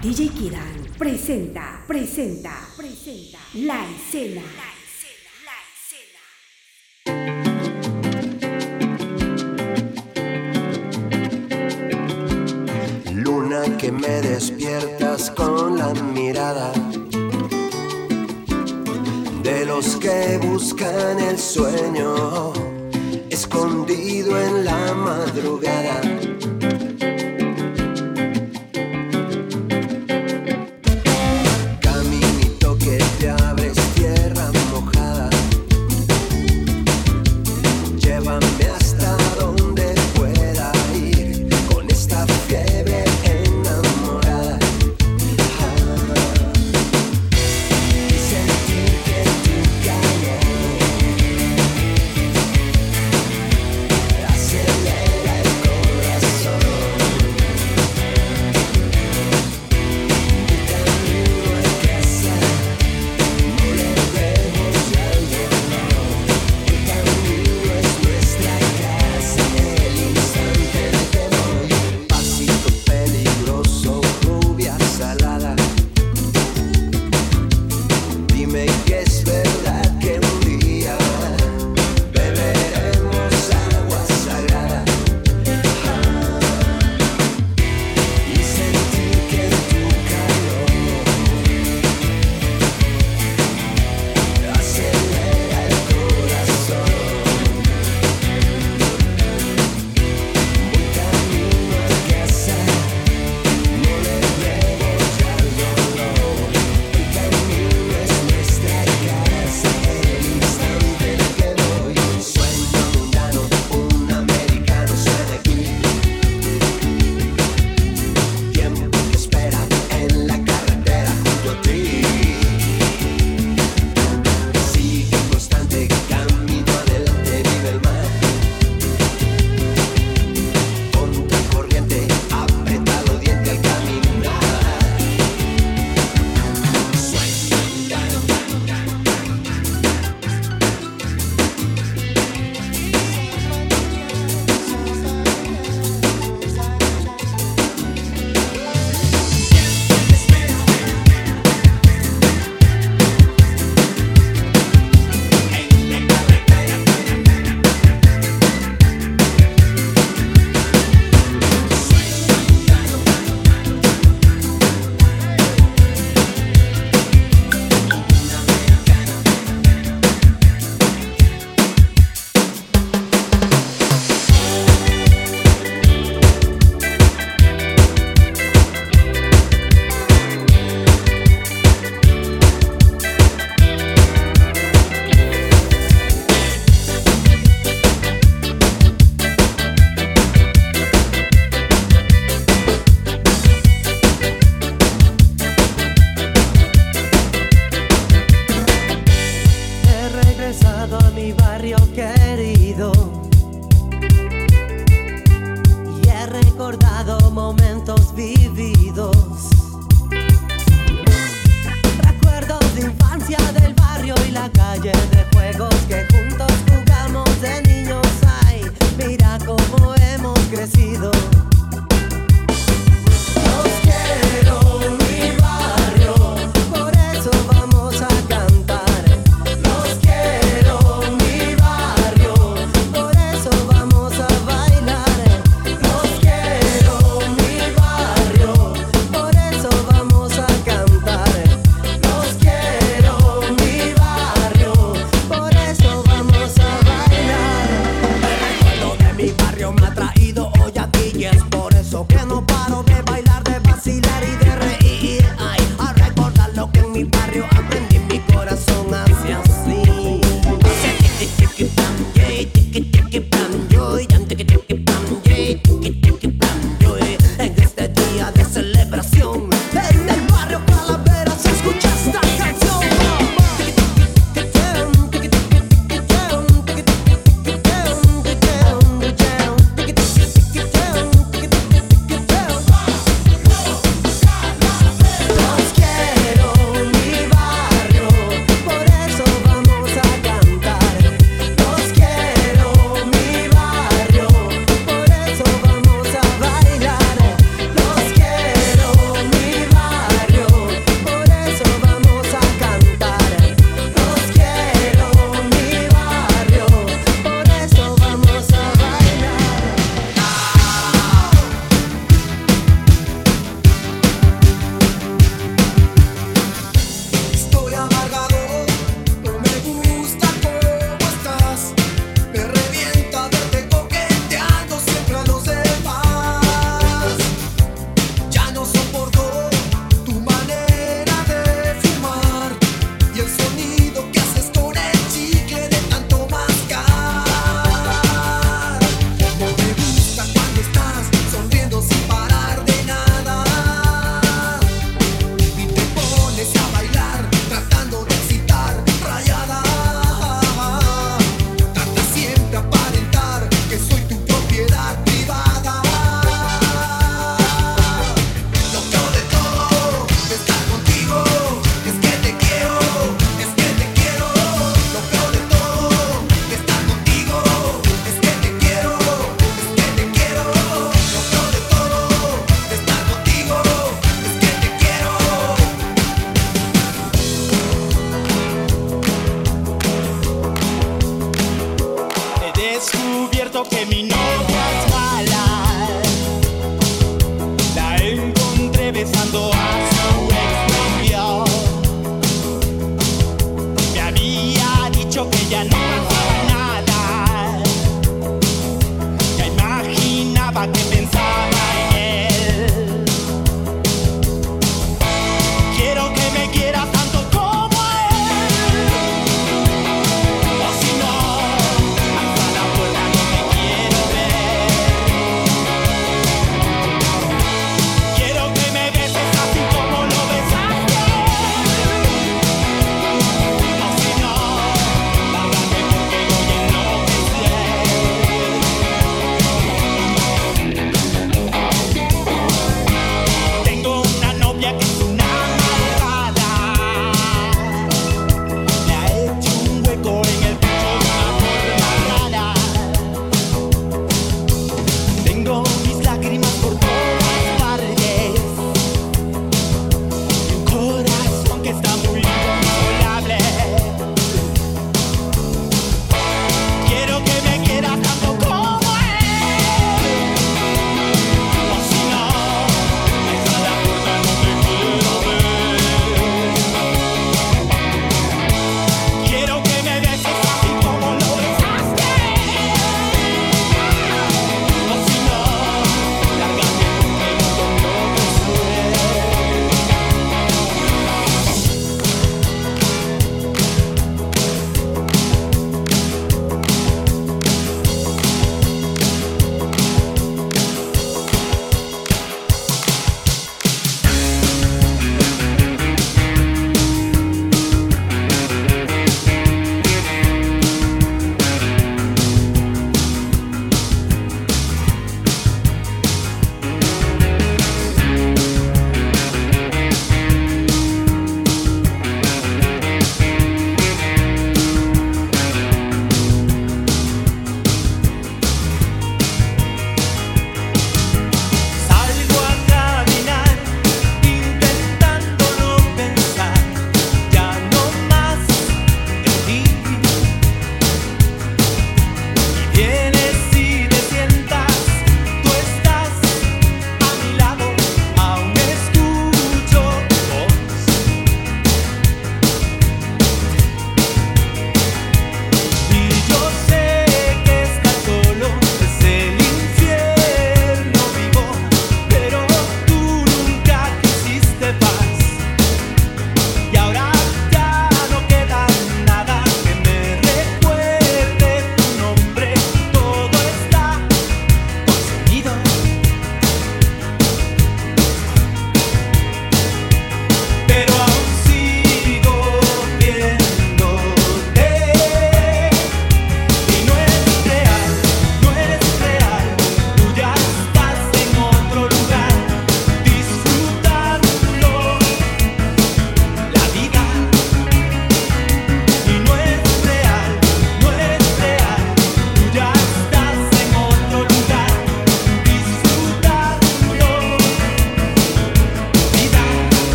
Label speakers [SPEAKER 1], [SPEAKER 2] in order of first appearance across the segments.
[SPEAKER 1] DJ Kiran presenta, presenta, presenta la escena.
[SPEAKER 2] Luna que me despiertas con la mirada de los que buscan el sueño escondido en la madrugada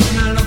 [SPEAKER 3] final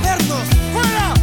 [SPEAKER 3] vernos. ¡Fuera!